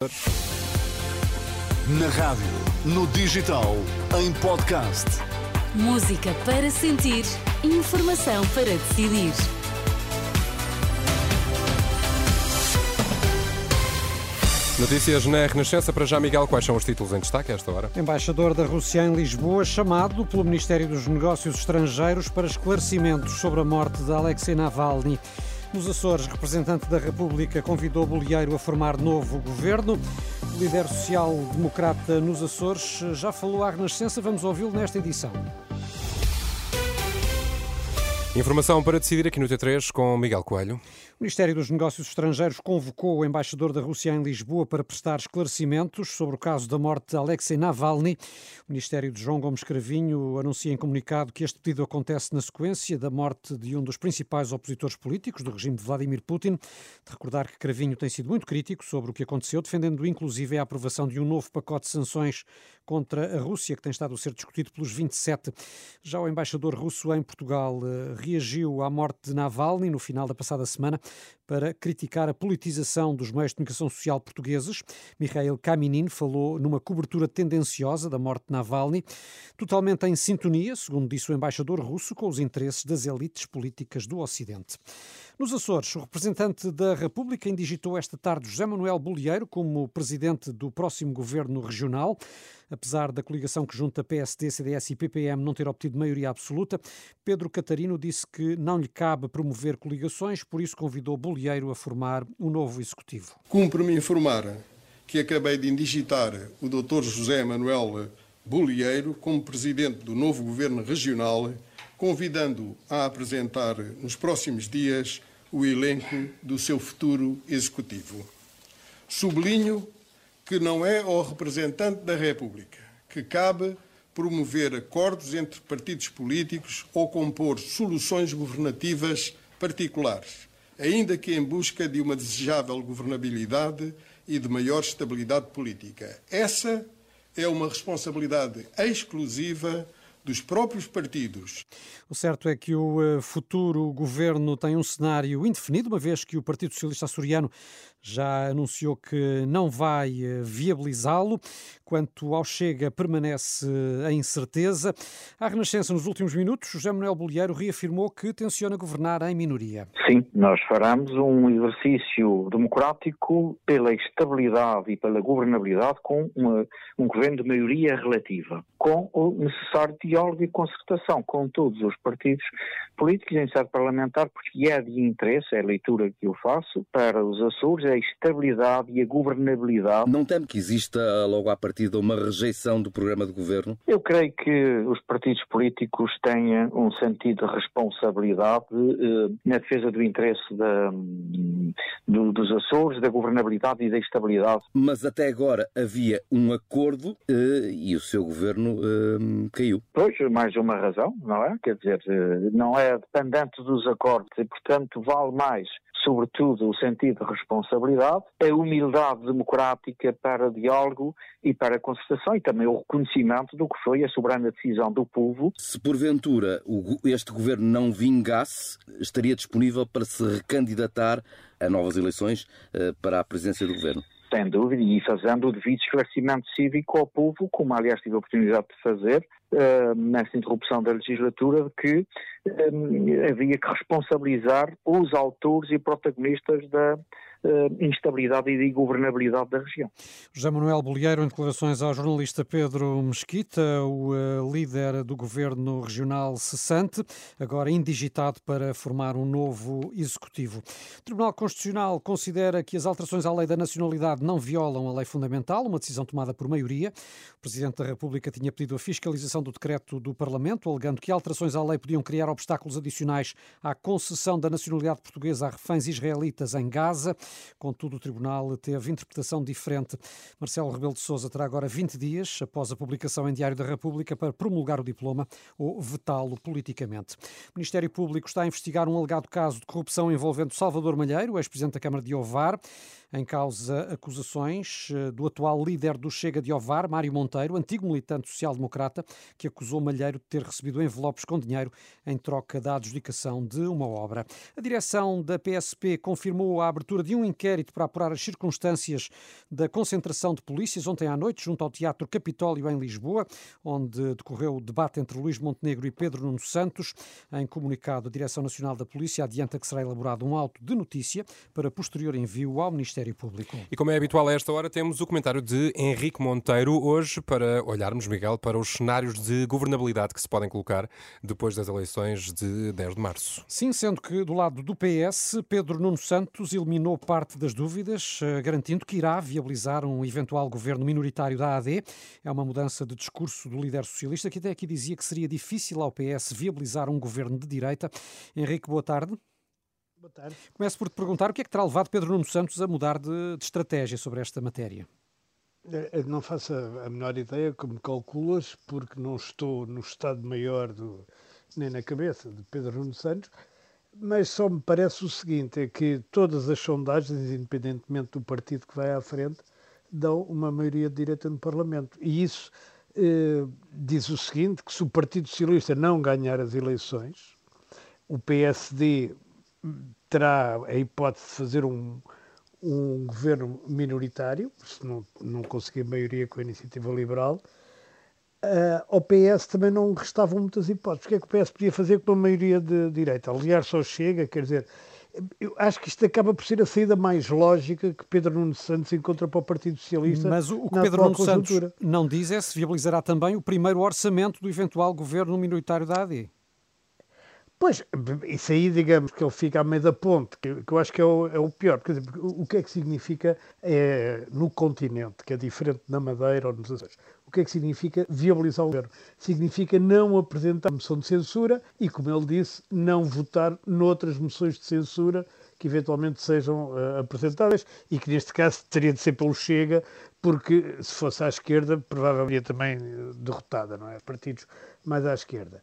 Na rádio, no digital, em podcast. Música para sentir, informação para decidir. Notícias na Renascença. Para já, Miguel, quais são os títulos em destaque a esta hora? Embaixador da Rússia em Lisboa, chamado pelo Ministério dos Negócios Estrangeiros para esclarecimentos sobre a morte de Alexei Navalny. Nos Açores, representante da República convidou Bolieiro a formar novo governo. O líder social-democrata nos Açores já falou à Renascença. Vamos ouvi-lo nesta edição. Informação para decidir aqui no T3 com Miguel Coelho. O Ministério dos Negócios Estrangeiros convocou o embaixador da Rússia em Lisboa para prestar esclarecimentos sobre o caso da morte de Alexei Navalny. O Ministério de João Gomes Cravinho anuncia em comunicado que este pedido acontece na sequência da morte de um dos principais opositores políticos do regime de Vladimir Putin. De recordar que Cravinho tem sido muito crítico sobre o que aconteceu, defendendo inclusive a aprovação de um novo pacote de sanções contra a Rússia, que tem estado a ser discutido pelos 27. Já o embaixador russo em Portugal eh, reagiu à morte de Navalny no final da passada semana para criticar a politização dos meios de comunicação social portugueses. Mikhail Kaminin falou numa cobertura tendenciosa da morte de Navalny, totalmente em sintonia, segundo disse o embaixador russo, com os interesses das elites políticas do Ocidente. Nos Açores, o representante da República indigitou esta tarde José Manuel Bolieiro como presidente do próximo governo regional. Apesar da coligação que junta PSD, CDS e PPM não ter obtido maioria absoluta, Pedro Catarino disse que não lhe cabe promover coligações, por isso convidou Bolieiro a formar um novo executivo. Cumpre-me informar que acabei de indigitar o Dr. José Manuel Bolieiro como presidente do novo governo regional, convidando-o a apresentar nos próximos dias o elenco do seu futuro executivo. Sublinho que não é ao representante da República que cabe promover acordos entre partidos políticos ou compor soluções governativas particulares, ainda que em busca de uma desejável governabilidade e de maior estabilidade política. Essa é uma responsabilidade exclusiva dos próprios partidos. O certo é que o eh, futuro governo tem um cenário indefinido, uma vez que o Partido Socialista Açoriano já anunciou que não vai eh, viabilizá-lo. Quanto ao Chega, permanece a incerteza. À Renascença, nos últimos minutos, José Manuel Bolieiro reafirmou que tenciona governar em minoria. Sim, nós faremos um exercício democrático pela estabilidade e pela governabilidade com uma, um governo de maioria relativa, com o necessário diálogo e concertação com todos os partidos políticos em sede parlamentar, porque é de interesse, é a leitura que eu faço, para os Açores, a estabilidade e a governabilidade. Não teme que exista logo à partida uma rejeição do programa de governo? Eu creio que os partidos políticos têm um sentido de responsabilidade eh, na defesa do interesse da, do, dos Açores, da governabilidade e da estabilidade. Mas até agora havia um acordo eh, e o seu governo eh, caiu. Pois, mais uma razão, não é? Quer dizer, eh, não é dependente dos acordos e, portanto, vale mais sobretudo, o sentido de responsabilidade, a humildade democrática para diálogo e para concertação e também o reconhecimento do que foi a soberana decisão do povo. Se porventura este governo não vingasse, estaria disponível para se recandidatar a novas eleições eh, para a presidência do governo? Sem dúvida, e fazendo o devido esclarecimento cívico ao povo, como aliás tive a oportunidade de fazer uh, nesta interrupção da legislatura, de que uh, havia que responsabilizar os autores e protagonistas da uh, instabilidade e de governabilidade da região. José Manuel Bolieiro, em declarações ao jornalista Pedro Mesquita, o líder do governo regional cessante, agora indigitado para formar um novo executivo. O Tribunal Constitucional considera que as alterações à lei da nacionalidade não violam a lei fundamental, uma decisão tomada por maioria. O Presidente da República tinha pedido a fiscalização do decreto do Parlamento, alegando que alterações à lei podiam criar obstáculos adicionais à concessão da nacionalidade portuguesa a reféns israelitas em Gaza. Contudo, o Tribunal teve interpretação diferente. Marcelo Rebelo de Sousa terá agora 20 dias, após a publicação em Diário da República, para promulgar o diploma ou vetá-lo politicamente. O Ministério Público está a investigar um alegado caso de corrupção envolvendo Salvador Malheiro, ex-presidente da Câmara de Ovar. Em causa acusações eh, do atual líder do Chega de Ovar, Mário Monteiro, antigo militante social-democrata, que acusou Malheiro de ter recebido envelopes com dinheiro em troca da adjudicação de uma obra. A direção da PSP confirmou a abertura de um inquérito para apurar as circunstâncias da concentração de polícias ontem à noite junto ao Teatro Capitólio em Lisboa, onde decorreu o debate entre Luís Montenegro e Pedro Nuno Santos. Em comunicado, a Direção Nacional da Polícia adianta que será elaborado um auto de notícia para posterior envio ao Ministério Público. E como é habitual a esta hora, temos o comentário de Henrique Monteiro hoje para olharmos, Miguel, para os cenários de governabilidade que se podem colocar depois das eleições de 10 de março. Sim, sendo que do lado do PS, Pedro Nuno Santos eliminou parte das dúvidas, eh, garantindo que irá viabilizar um eventual governo minoritário da AD. É uma mudança de discurso do líder socialista que até aqui dizia que seria difícil ao PS viabilizar um governo de direita. Henrique, boa tarde. Boa tarde. Começo por te perguntar o que é que terá levado Pedro Nuno Santos a mudar de, de estratégia sobre esta matéria. Eh, não faço a menor ideia como calculas, porque não estou no Estado-Maior nem na cabeça de Pedro Nuno Santos, mas só me parece o seguinte: é que todas as sondagens, independentemente do partido que vai à frente, dão uma maioria de direita no Parlamento. E isso eh, diz o seguinte: que se o Partido Socialista não ganhar as eleições, o PSD terá a hipótese de fazer um, um governo minoritário, se não, não conseguir maioria com a iniciativa liberal, Uh, ao PS também não restavam muitas hipóteses. O que é que o PS podia fazer com uma maioria de direita? Aliás, só chega, quer dizer, eu acho que isto acaba por ser a saída mais lógica que Pedro Nuno Santos encontra para o Partido Socialista. Mas o, o que Pedro Nuno Santos não diz é se viabilizará também o primeiro orçamento do eventual governo minoritário da AD. Pois, isso aí, digamos que ele fica à meio da ponte, que, que eu acho que é o, é o pior. Quer dizer, o, que é que significa é, no continente, que é diferente na Madeira ou nos Açores? O que é que significa viabilizar o governo? Significa não apresentar moção de censura e, como ele disse, não votar noutras moções de censura que eventualmente sejam uh, apresentadas e que neste caso teria de ser pelo Chega, porque se fosse à esquerda provavelmente também eh, derrotada, não é? Partidos mais à esquerda.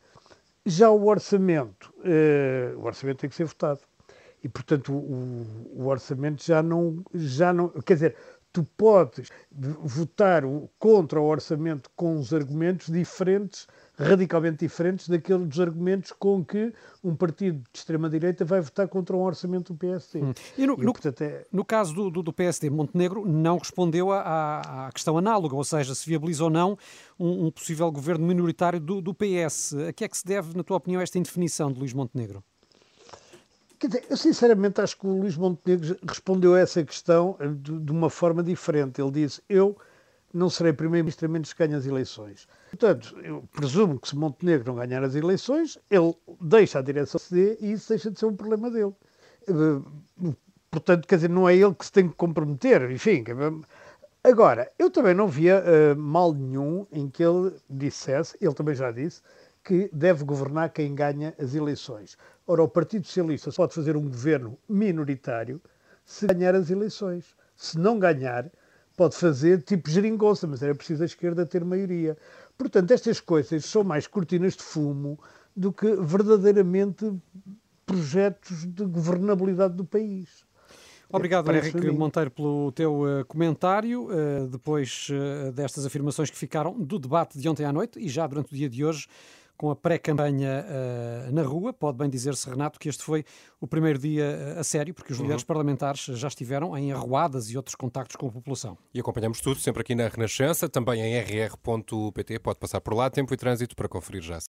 Já o orçamento, uh, o orçamento tem que ser votado. E, portanto, o, o, orçamento já não, já não. Quer dizer, tu podes votar contra o orçamento com os argumentos diferentes, radicalmente diferentes daqueles dos argumentos com que um partido de extrema-direita vai votar contra um orçamento do PSD. Hum. E, no, e, portanto, é... no caso do, do, do, PSD, Montenegro não respondeu à, à, questão análoga, ou seja, se viabiliza ou não um, um possível governo minoritário do, do PS. A que é que se deve, na tua opinião, esta indefinição de Luís Montenegro? Eu sinceramente acho que o Luís Montenegro respondeu a essa questão eh, de, de uma forma diferente. Ele disse: Eu não serei primeiro-ministro a menos que ganhe as eleições. Portanto, eu presumo que se Montenegro não ganhar as eleições, ele deixa a direção CD e isso deixa de ser um problema dele. Eh, portanto, quer dizer, não é ele que se tem que comprometer, enfim. Agora, eu também não via uh, mal nenhum em que ele dissesse, ele também já disse, que deve governar quem ganha as eleições. Ora, o Partido Socialista só pode fazer um governo minoritário se ganhar as eleições. Se não ganhar, pode fazer tipo geringonça, mas era preciso a esquerda ter maioria. Portanto, estas coisas são mais cortinas de fumo do que verdadeiramente projetos de governabilidade do país. Obrigado, Henrique Monteiro, pelo teu uh, comentário. Uh, depois uh, destas afirmações que ficaram do debate de ontem à noite e já durante o dia de hoje, com a pré-campanha uh, na rua. Pode bem dizer-se, Renato, que este foi o primeiro dia uh, a sério, porque os líderes uhum. parlamentares já estiveram em arruadas e outros contactos com a população. E acompanhamos tudo sempre aqui na Renascença, também em rr.pt. Pode passar por lá, tempo e trânsito para conferir já.